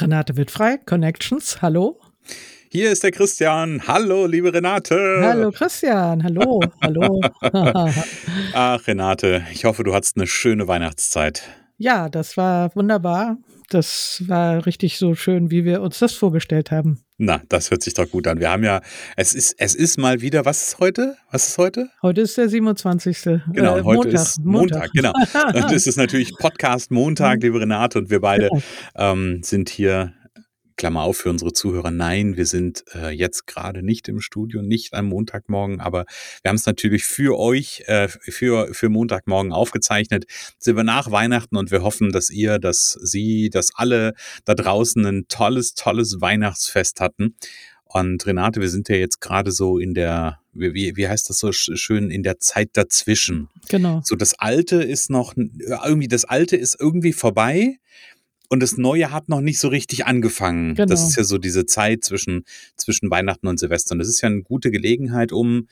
Renate wird frei, Connections, hallo. Hier ist der Christian. Hallo, liebe Renate. Hallo, Christian. Hallo, hallo. Ach, Renate, ich hoffe, du hattest eine schöne Weihnachtszeit. Ja, das war wunderbar. Das war richtig so schön, wie wir uns das vorgestellt haben. Na, das hört sich doch gut an. Wir haben ja, es ist, es ist mal wieder, was ist heute? Was ist heute? Heute ist der 27. Genau, äh, heute Montag, ist Montag, Montag. genau. Und es ist natürlich Podcast Montag, liebe Renate, und wir beide genau. ähm, sind hier Klammer auf für unsere Zuhörer, nein, wir sind äh, jetzt gerade nicht im Studio, nicht am Montagmorgen, aber wir haben es natürlich für euch, äh, für, für Montagmorgen aufgezeichnet. Sind wir nach Weihnachten und wir hoffen, dass ihr, dass Sie, dass alle da draußen ein tolles, tolles Weihnachtsfest hatten. Und Renate, wir sind ja jetzt gerade so in der, wie, wie heißt das so schön, in der Zeit dazwischen. Genau. So das Alte ist noch, irgendwie das Alte ist irgendwie vorbei und das Neue hat noch nicht so richtig angefangen. Genau. Das ist ja so diese Zeit zwischen, zwischen Weihnachten und Silvester. Und das ist ja eine gute Gelegenheit, um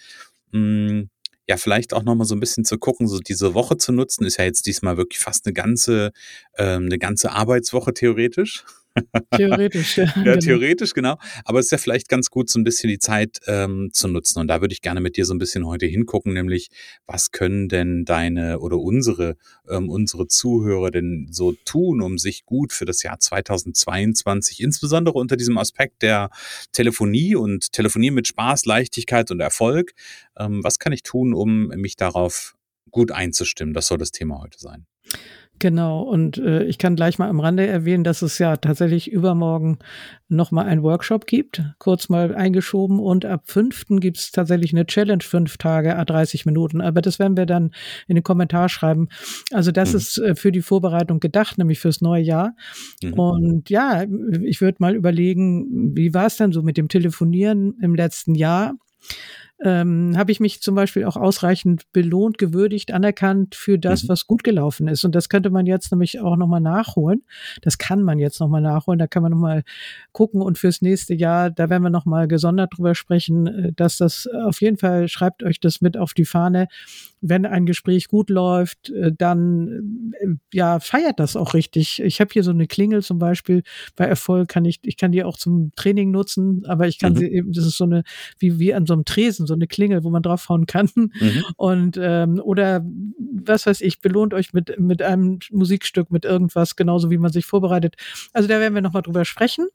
mh, mm, ja vielleicht auch nochmal so ein bisschen zu gucken, so diese Woche zu nutzen. Ist ja jetzt diesmal wirklich fast eine ganze, ähm, eine ganze Arbeitswoche theoretisch. Theoretisch, ja. ja genau. theoretisch, genau. Aber es ist ja vielleicht ganz gut, so ein bisschen die Zeit ähm, zu nutzen. Und da würde ich gerne mit dir so ein bisschen heute hingucken, nämlich, was können denn deine oder unsere, ähm, unsere Zuhörer denn so tun, um sich gut für das Jahr 2022, insbesondere unter diesem Aspekt der Telefonie und Telefonie mit Spaß, Leichtigkeit und Erfolg, ähm, was kann ich tun, um mich darauf gut einzustimmen? Das soll das Thema heute sein. Genau, und äh, ich kann gleich mal am Rande erwähnen, dass es ja tatsächlich übermorgen nochmal einen Workshop gibt, kurz mal eingeschoben. Und ab 5. gibt es tatsächlich eine Challenge, fünf Tage, a 30 Minuten. Aber das werden wir dann in den Kommentar schreiben. Also das mhm. ist äh, für die Vorbereitung gedacht, nämlich fürs neue Jahr. Mhm. Und ja, ich würde mal überlegen, wie war es denn so mit dem Telefonieren im letzten Jahr? Ähm, habe ich mich zum Beispiel auch ausreichend belohnt, gewürdigt, anerkannt für das, mhm. was gut gelaufen ist. Und das könnte man jetzt nämlich auch nochmal nachholen. Das kann man jetzt nochmal nachholen. Da kann man nochmal gucken. Und fürs nächste Jahr, da werden wir nochmal gesondert drüber sprechen, äh, dass das auf jeden Fall, schreibt euch das mit auf die Fahne, wenn ein Gespräch gut läuft, äh, dann äh, ja feiert das auch richtig. Ich habe hier so eine Klingel zum Beispiel. Bei Erfolg kann ich, ich kann die auch zum Training nutzen, aber ich kann mhm. sie eben, das ist so eine wie wie an so einem Tresen, so eine Klingel, wo man draufhauen kann. Mhm. Und ähm, oder was weiß ich, belohnt euch mit mit einem Musikstück, mit irgendwas, genauso wie man sich vorbereitet. Also da werden wir noch mal drüber sprechen.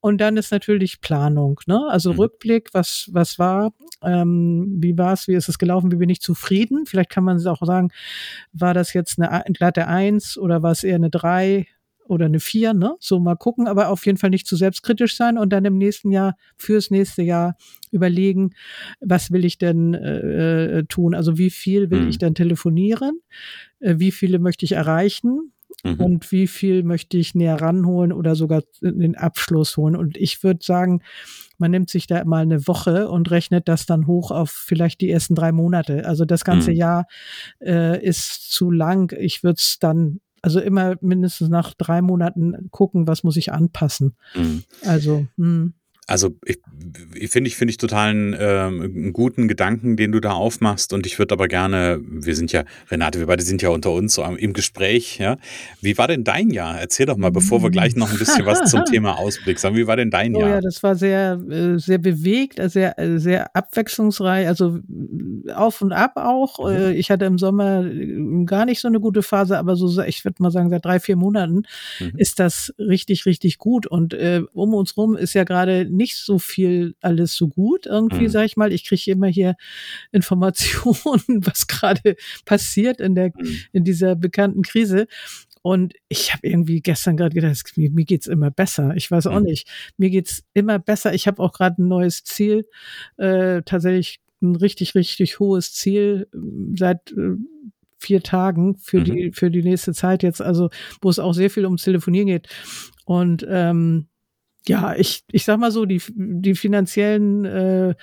Und dann ist natürlich Planung, ne? Also mhm. Rückblick, was was war, ähm, wie war es, wie ist es gelaufen, wie bin ich zufrieden? Vielleicht kann man auch sagen, war das jetzt eine glatte Eins oder war es eher eine Drei oder eine Vier, ne? So mal gucken, aber auf jeden Fall nicht zu selbstkritisch sein und dann im nächsten Jahr, fürs nächste Jahr überlegen, was will ich denn äh, äh tun? Also wie viel will mhm. ich denn telefonieren? Äh, wie viele möchte ich erreichen? Mhm. Und wie viel möchte ich näher ranholen oder sogar den Abschluss holen? Und ich würde sagen, man nimmt sich da mal eine Woche und rechnet das dann hoch auf vielleicht die ersten drei Monate. Also das ganze mhm. Jahr äh, ist zu lang. Ich würde es dann also immer mindestens nach drei Monaten gucken, was muss ich anpassen. Mhm. Also, mh. Also ich, ich finde ich finde ich total einen, äh, einen, guten Gedanken, den du da aufmachst. Und ich würde aber gerne, wir sind ja, Renate, wir beide sind ja unter uns so im Gespräch, ja. Wie war denn dein Jahr? Erzähl doch mal, bevor wir gleich noch ein bisschen was zum Thema Ausblick sagen. Wie war denn dein oh, Jahr? Ja, das war sehr, äh, sehr bewegt, äh, sehr, äh, sehr abwechslungsreich, also auf und ab auch. Mhm. Ich hatte im Sommer gar nicht so eine gute Phase, aber so, ich würde mal sagen, seit drei, vier Monaten mhm. ist das richtig, richtig gut. Und äh, um uns rum ist ja gerade nicht so viel alles so gut irgendwie, mhm. sag ich mal. Ich kriege immer hier Informationen, was gerade passiert in der mhm. in dieser bekannten Krise. Und ich habe irgendwie gestern gerade gedacht, mir, mir geht's immer besser. Ich weiß auch mhm. nicht. Mir geht's immer besser. Ich habe auch gerade ein neues Ziel, äh, tatsächlich ein richtig, richtig hohes Ziel ähm, seit äh, vier Tagen für mhm. die für die nächste Zeit jetzt, also wo es auch sehr viel ums Telefonieren geht. Und ähm, ja, ich ich sag mal so, die die finanziellen äh,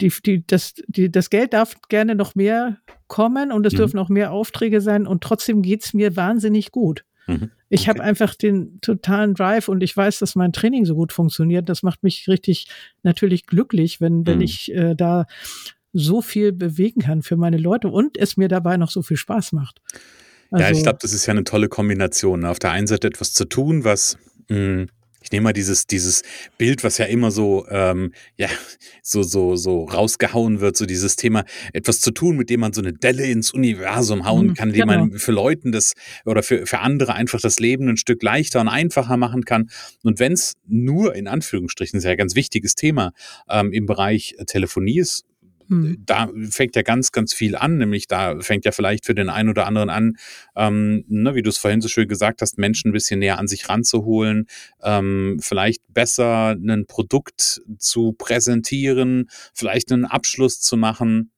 die, die, das, die, das Geld darf gerne noch mehr kommen und es mhm. dürfen auch mehr Aufträge sein und trotzdem geht's mir wahnsinnig gut. Mhm. Ich okay. habe einfach den totalen Drive und ich weiß, dass mein Training so gut funktioniert. Das macht mich richtig natürlich glücklich, wenn, wenn mhm. ich äh, da so viel bewegen kann für meine Leute und es mir dabei noch so viel Spaß macht. Also, ja, ich also glaube, das ist ja eine tolle Kombination. Auf der einen Seite etwas zu tun, was mh, hm, ich nehme mal dieses, dieses Bild, was ja immer so, ähm, ja, so, so, so rausgehauen wird, so dieses Thema, etwas zu tun, mit dem man so eine Delle ins Universum hauen mhm, kann, indem genau. man für Leuten das oder für, für andere einfach das Leben ein Stück leichter und einfacher machen kann. Und wenn es nur in Anführungsstrichen, ist ja ein ganz wichtiges Thema, ähm, im Bereich Telefonie ist, hm. Da fängt ja ganz, ganz viel an, nämlich da fängt ja vielleicht für den einen oder anderen an, ähm, ne, wie du es vorhin so schön gesagt hast, Menschen ein bisschen näher an sich ranzuholen, ähm, vielleicht besser ein Produkt zu präsentieren, vielleicht einen Abschluss zu machen.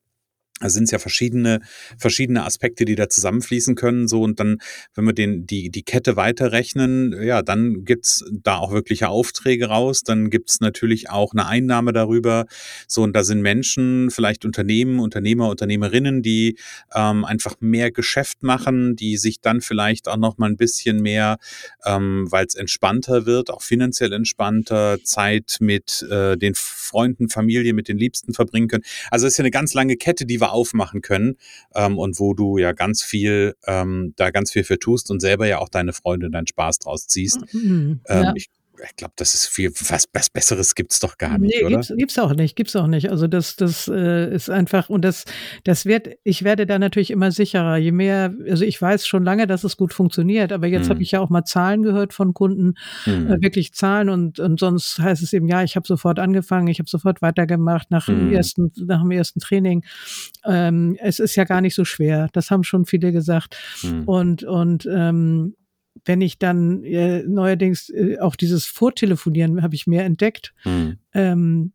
Da sind es ja verschiedene, verschiedene Aspekte, die da zusammenfließen können. So, und dann, wenn wir den, die, die Kette weiterrechnen, ja, dann gibt's da auch wirkliche Aufträge raus. Dann gibt's natürlich auch eine Einnahme darüber. So, und da sind Menschen, vielleicht Unternehmen, Unternehmer, Unternehmerinnen, die ähm, einfach mehr Geschäft machen, die sich dann vielleicht auch noch mal ein bisschen mehr, ähm, weil es entspannter wird, auch finanziell entspannter, Zeit mit äh, den Freunden, Familie, mit den Liebsten verbringen können. Also es ist ja eine ganz lange Kette, die wir selber aufmachen können ähm, und wo du ja ganz viel, ähm, da ganz viel für tust und selber ja auch deine Freunde deinen Spaß draus ziehst. Mhm, ähm, ja. ich ich glaube, das ist viel, was, was Besseres gibt's doch gar nicht, nee, oder? Gibt's, gibt's auch nicht, gibt's auch nicht. Also das, das äh, ist einfach, und das, das wird, ich werde da natürlich immer sicherer. Je mehr, also ich weiß schon lange, dass es gut funktioniert, aber jetzt hm. habe ich ja auch mal Zahlen gehört von Kunden, hm. äh, wirklich Zahlen und, und sonst heißt es eben, ja, ich habe sofort angefangen, ich habe sofort weitergemacht nach hm. dem ersten, nach dem ersten Training. Ähm, es ist ja gar nicht so schwer. Das haben schon viele gesagt. Hm. Und, und ähm, wenn ich dann äh, neuerdings äh, auch dieses Vortelefonieren habe ich mehr entdeckt. Mhm. Ähm,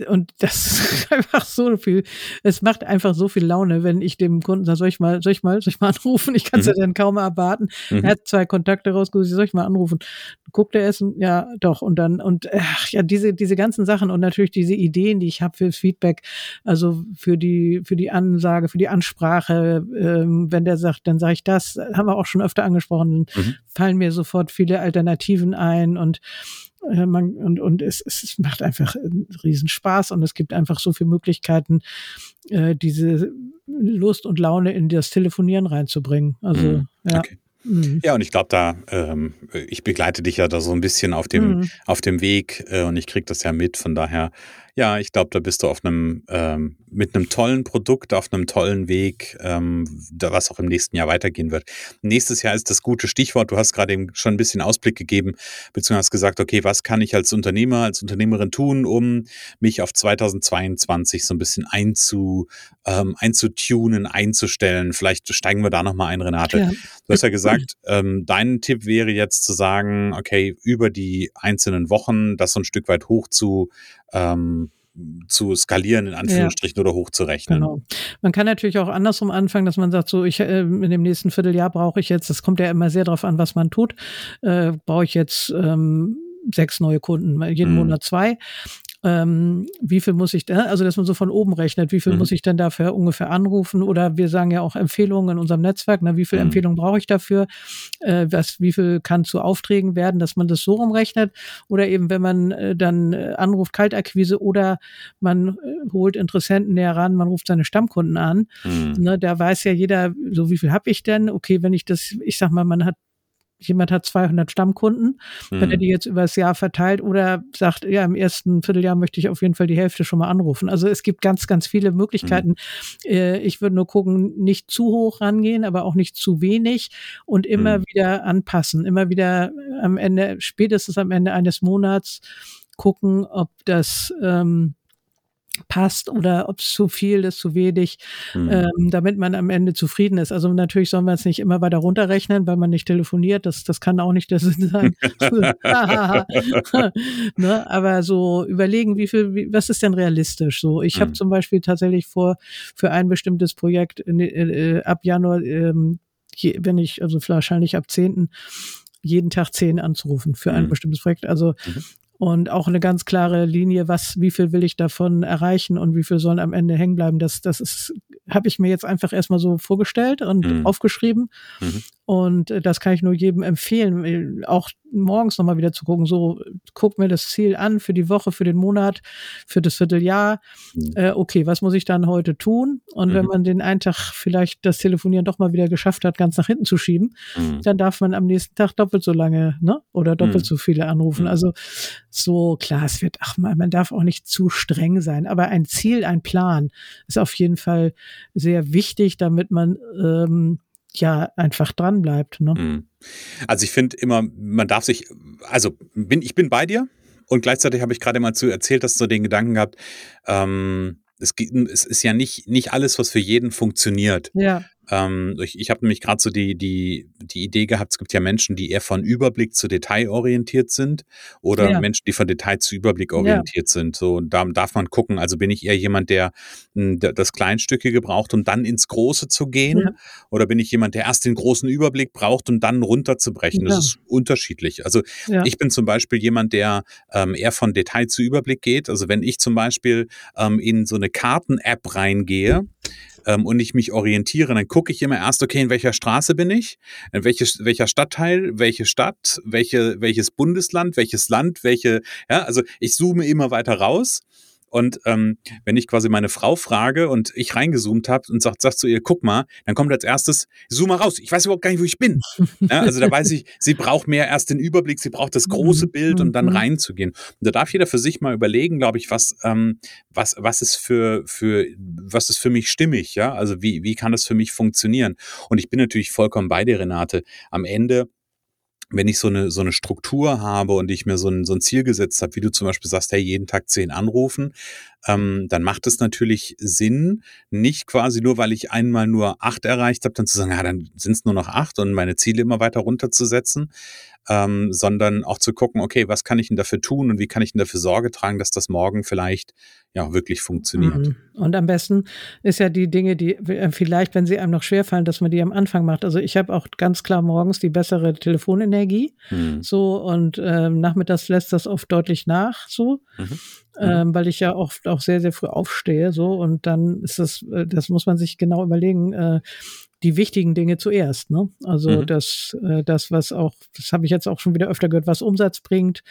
und das ist einfach so viel, es macht einfach so viel Laune, wenn ich dem Kunden sage, soll ich mal, soll ich mal, soll ich mal anrufen? Ich kann es mhm. ja dann kaum erwarten. Mhm. Er hat zwei Kontakte rausgesucht, soll ich mal anrufen? Guckt er essen? Ja, doch. Und dann, und ach, ja, diese, diese ganzen Sachen und natürlich diese Ideen, die ich habe fürs Feedback, also für die, für die Ansage, für die Ansprache, ähm, wenn der sagt, dann sage ich das, haben wir auch schon öfter angesprochen, mhm. fallen mir sofort viele Alternativen ein und äh, man, und, und es, es macht einfach einen Riesenspaß und es gibt einfach so viele Möglichkeiten, äh, diese Lust und Laune in das Telefonieren reinzubringen. Also, mhm. ja. Okay. Mhm. Ja, und ich glaube, da, ähm, ich begleite dich ja da so ein bisschen auf dem, mhm. auf dem Weg äh, und ich krieg das ja mit. Von daher ja, ich glaube, da bist du auf einem ähm, mit einem tollen Produkt, auf einem tollen Weg, ähm, da, was auch im nächsten Jahr weitergehen wird. Nächstes Jahr ist das gute Stichwort. Du hast gerade eben schon ein bisschen Ausblick gegeben, beziehungsweise hast gesagt, okay, was kann ich als Unternehmer, als Unternehmerin tun, um mich auf 2022 so ein bisschen einzu, ähm, einzutunen, einzustellen. Vielleicht steigen wir da nochmal ein, Renate. Ja. Du hast ja gesagt, ähm, dein Tipp wäre jetzt zu sagen, okay, über die einzelnen Wochen das so ein Stück weit hoch zu ähm, zu skalieren, in Anführungsstrichen, ja. oder hochzurechnen. Genau. Man kann natürlich auch andersrum anfangen, dass man sagt, so, ich äh, in dem nächsten Vierteljahr brauche ich jetzt, das kommt ja immer sehr darauf an, was man tut, äh, brauche ich jetzt ähm, sechs neue Kunden, jeden mhm. Monat zwei ähm, wie viel muss ich da, also dass man so von oben rechnet, wie viel mhm. muss ich denn dafür ungefähr anrufen oder wir sagen ja auch Empfehlungen in unserem Netzwerk, na, wie viel mhm. Empfehlungen brauche ich dafür, äh, was, wie viel kann zu Aufträgen werden, dass man das so rumrechnet oder eben wenn man äh, dann äh, anruft, Kaltakquise oder man äh, holt Interessenten näher ran, man ruft seine Stammkunden an, mhm. ne, da weiß ja jeder, so wie viel habe ich denn, okay, wenn ich das, ich sag mal, man hat jemand hat 200 Stammkunden, mhm. wenn er die jetzt übers Jahr verteilt oder sagt, ja, im ersten Vierteljahr möchte ich auf jeden Fall die Hälfte schon mal anrufen. Also es gibt ganz, ganz viele Möglichkeiten. Mhm. Äh, ich würde nur gucken, nicht zu hoch rangehen, aber auch nicht zu wenig und immer mhm. wieder anpassen, immer wieder am Ende, spätestens am Ende eines Monats gucken, ob das ähm, passt oder ob es zu viel ist, zu wenig, mhm. ähm, damit man am Ende zufrieden ist. Also natürlich sollen wir es nicht immer weiter runterrechnen, weil man nicht telefoniert. Das, das kann auch nicht der Sinn sein. ne? Aber so überlegen, wie viel, wie, was ist denn realistisch? So, ich mhm. habe zum Beispiel tatsächlich vor, für ein bestimmtes Projekt in, äh, ab Januar, ähm, je, wenn ich, also wahrscheinlich ab 10 jeden Tag zehn anzurufen für ein mhm. bestimmtes Projekt. Also mhm und auch eine ganz klare Linie, was, wie viel will ich davon erreichen und wie viel sollen am Ende hängen bleiben. Das, das ist, habe ich mir jetzt einfach erstmal so vorgestellt und mhm. aufgeschrieben. Mhm. Und äh, das kann ich nur jedem empfehlen, äh, auch morgens nochmal wieder zu gucken. So, guck mir das Ziel an für die Woche, für den Monat, für das Vierteljahr. Mhm. Äh, okay, was muss ich dann heute tun? Und mhm. wenn man den einen Tag vielleicht das Telefonieren doch mal wieder geschafft hat, ganz nach hinten zu schieben, mhm. dann darf man am nächsten Tag doppelt so lange, ne? Oder doppelt mhm. so viele anrufen. Mhm. Also so klar, es wird, ach man, man darf auch nicht zu streng sein. Aber ein Ziel, ein Plan ist auf jeden Fall sehr wichtig, damit man ähm, ja einfach dran bleibt. Ne? Mhm. Also ich finde immer, man darf sich, also bin, ich bin bei dir und gleichzeitig habe ich gerade mal zu erzählt, dass du den Gedanken gehabt, ähm, es, es ist ja nicht, nicht alles, was für jeden funktioniert. Ja. Ähm, ich ich habe nämlich gerade so die, die, die Idee gehabt, es gibt ja Menschen, die eher von Überblick zu Detail orientiert sind oder ja. Menschen, die von Detail zu Überblick orientiert ja. sind. So, und da darf man gucken, also bin ich eher jemand, der, hm, der das Kleinstückige braucht, um dann ins Große zu gehen? Ja. Oder bin ich jemand, der erst den großen Überblick braucht, um dann runterzubrechen? Das ist unterschiedlich. Also ich bin zum Beispiel jemand, der ähm, eher von Detail zu Überblick geht. Also wenn ich zum Beispiel ähm, in so eine Karten-App reingehe, ähm, und ich mich orientiere, dann gucke ich immer erst, okay, in welcher Straße bin ich, in welches, welcher Stadtteil, welche Stadt, welche, welches Bundesland, welches Land, welche, ja, also ich zoome immer weiter raus und ähm, wenn ich quasi meine Frau frage und ich reingezoomt habe und sagt, sagt zu ihr, guck mal, dann kommt als erstes, zoom mal raus. Ich weiß überhaupt gar nicht, wo ich bin. ja, also da weiß ich, sie braucht mehr erst den Überblick, sie braucht das große mhm. Bild und dann mhm. reinzugehen. Und da darf jeder für sich mal überlegen, glaube ich, was, ähm, was, was ist für, für, was ist für mich stimmig, ja? Also wie, wie kann das für mich funktionieren? Und ich bin natürlich vollkommen bei dir, Renate. Am Ende wenn ich so eine, so eine Struktur habe und ich mir so ein, so ein Ziel gesetzt habe, wie du zum Beispiel sagst, hey, jeden Tag zehn anrufen, ähm, dann macht es natürlich Sinn, nicht quasi nur, weil ich einmal nur acht erreicht habe, dann zu sagen, ja, dann sind es nur noch acht und meine Ziele immer weiter runterzusetzen, ähm, sondern auch zu gucken, okay, was kann ich denn dafür tun und wie kann ich denn dafür Sorge tragen, dass das morgen vielleicht ja wirklich funktioniert. Mhm. Und am besten ist ja die Dinge, die äh, vielleicht, wenn sie einem noch schwerfallen, dass man die am Anfang macht. Also ich habe auch ganz klar morgens die bessere Telefonenergie, mhm. so und ähm, nachmittags lässt das oft deutlich nach, so. Mhm. Ähm, weil ich ja oft auch sehr, sehr früh aufstehe, so und dann ist das, äh, das muss man sich genau überlegen, äh, die wichtigen Dinge zuerst. Ne? Also mhm. das, äh, das, was auch, das habe ich jetzt auch schon wieder öfter gehört, was Umsatz bringt,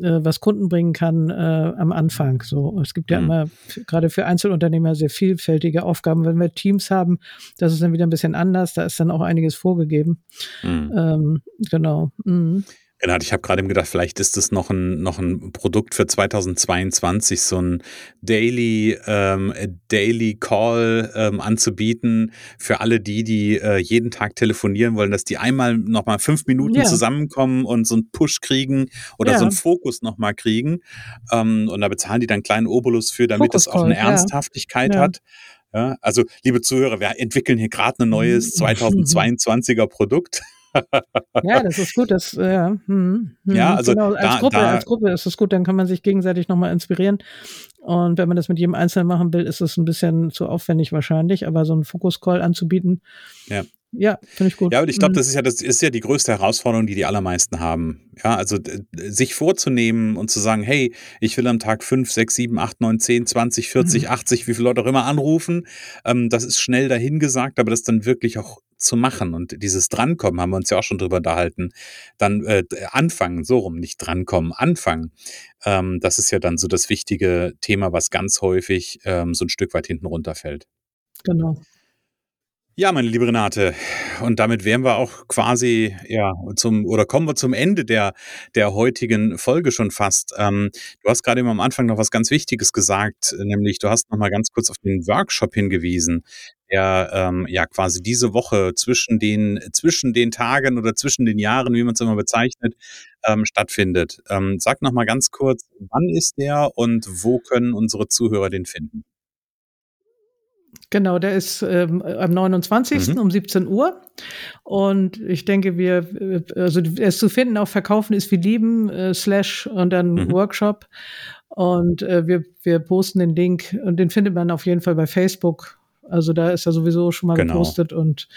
äh, was Kunden bringen kann äh, am Anfang. So, es gibt ja mhm. immer gerade für Einzelunternehmer sehr vielfältige Aufgaben. Wenn wir Teams haben, das ist dann wieder ein bisschen anders. Da ist dann auch einiges vorgegeben. Mhm. Ähm, genau. Mhm. Renat, ich habe gerade gedacht, vielleicht ist das noch ein, noch ein Produkt für 2022, so ein Daily, ähm, Daily Call ähm, anzubieten für alle die, die äh, jeden Tag telefonieren wollen, dass die einmal nochmal fünf Minuten ja. zusammenkommen und so einen Push kriegen oder ja. so einen Fokus nochmal kriegen. Ähm, und da bezahlen die dann einen kleinen Obolus für, damit es auch eine Ernsthaftigkeit ja. hat. Ja, also, liebe Zuhörer, wir entwickeln hier gerade ein neues 2022er Produkt ja, das ist gut. Das, äh, ja, hm, hm, ja also genau, als, da, Gruppe, da, als Gruppe ist das gut, dann kann man sich gegenseitig nochmal inspirieren. Und wenn man das mit jedem Einzelnen machen will, ist es ein bisschen zu aufwendig wahrscheinlich, aber so einen Fokus-Call anzubieten, ja. Ja, finde ich gut. Ja, und ich glaube, mhm. das ist ja das ist ja die größte Herausforderung, die die allermeisten haben. Ja, also sich vorzunehmen und zu sagen, hey, ich will am Tag 5, 6, 7, 8, 9, 10, 20, 40, mhm. 80, wie viele Leute auch immer anrufen. Ähm, das ist schnell dahingesagt, aber das dann wirklich auch zu machen und dieses Drankommen, haben wir uns ja auch schon drüber unterhalten, dann äh, anfangen, so rum, nicht drankommen, anfangen. Ähm, das ist ja dann so das wichtige Thema, was ganz häufig ähm, so ein Stück weit hinten runterfällt. Genau. Ja, meine liebe Renate, und damit wären wir auch quasi, ja, zum oder kommen wir zum Ende der der heutigen Folge schon fast. Ähm, du hast gerade eben am Anfang noch was ganz Wichtiges gesagt, nämlich du hast noch mal ganz kurz auf den Workshop hingewiesen, der, ähm, ja quasi diese Woche zwischen den zwischen den Tagen oder zwischen den Jahren, wie man es immer bezeichnet, ähm, stattfindet. Ähm, sag noch mal ganz kurz, wann ist der und wo können unsere Zuhörer den finden? Genau, der ist ähm, am 29. Mhm. um 17 Uhr. Und ich denke, wir, äh, also er ist zu finden auf Verkaufen ist wie lieben, äh, slash und dann mhm. Workshop. Und äh, wir, wir posten den Link und den findet man auf jeden Fall bei Facebook. Also da ist er sowieso schon mal genau. gepostet und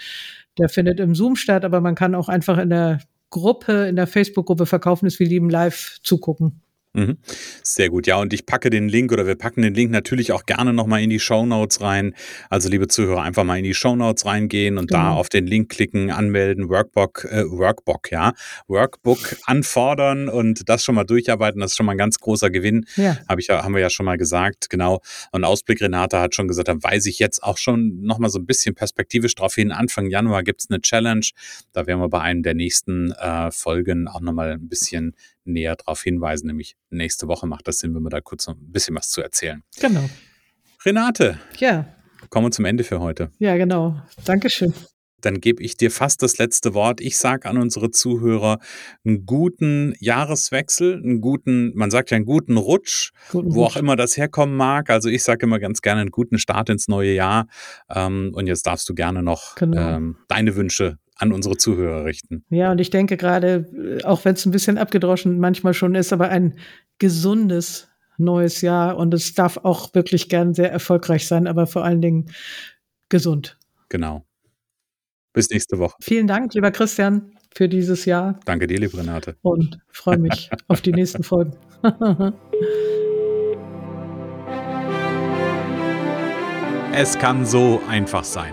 der findet im Zoom statt, aber man kann auch einfach in der Gruppe, in der Facebook-Gruppe Verkaufen ist wie lieben live zugucken. Mhm. Sehr gut. Ja, und ich packe den Link oder wir packen den Link natürlich auch gerne nochmal in die Show Notes rein. Also, liebe Zuhörer, einfach mal in die Show Notes reingehen und genau. da auf den Link klicken, anmelden, Workbook, äh, Workbook, ja, Workbook anfordern und das schon mal durcharbeiten. Das ist schon mal ein ganz großer Gewinn. Ja. Hab ich ja, haben wir ja schon mal gesagt. Genau. Und Ausblick Renate hat schon gesagt, da weise ich jetzt auch schon nochmal so ein bisschen perspektivisch drauf hin. Anfang Januar gibt's eine Challenge. Da werden wir bei einem der nächsten äh, Folgen auch nochmal ein bisschen näher darauf hinweisen, nämlich nächste Woche macht das Sinn, wenn wir da kurz noch ein bisschen was zu erzählen. Genau. Renate. Ja. Kommen wir zum Ende für heute. Ja, genau. Dankeschön. Dann gebe ich dir fast das letzte Wort. Ich sage an unsere Zuhörer einen guten Jahreswechsel, einen guten, man sagt ja einen guten Rutsch, guten wo Rutsch. auch immer das herkommen mag. Also ich sage immer ganz gerne einen guten Start ins neue Jahr. Ähm, und jetzt darfst du gerne noch genau. ähm, deine Wünsche an unsere Zuhörer richten. Ja, und ich denke gerade, auch wenn es ein bisschen abgedroschen manchmal schon ist, aber ein gesundes neues Jahr und es darf auch wirklich gern sehr erfolgreich sein, aber vor allen Dingen gesund. Genau. Bis nächste Woche. Vielen Dank, lieber Christian, für dieses Jahr. Danke dir, liebe Renate. Und freue mich auf die nächsten Folgen. es kann so einfach sein.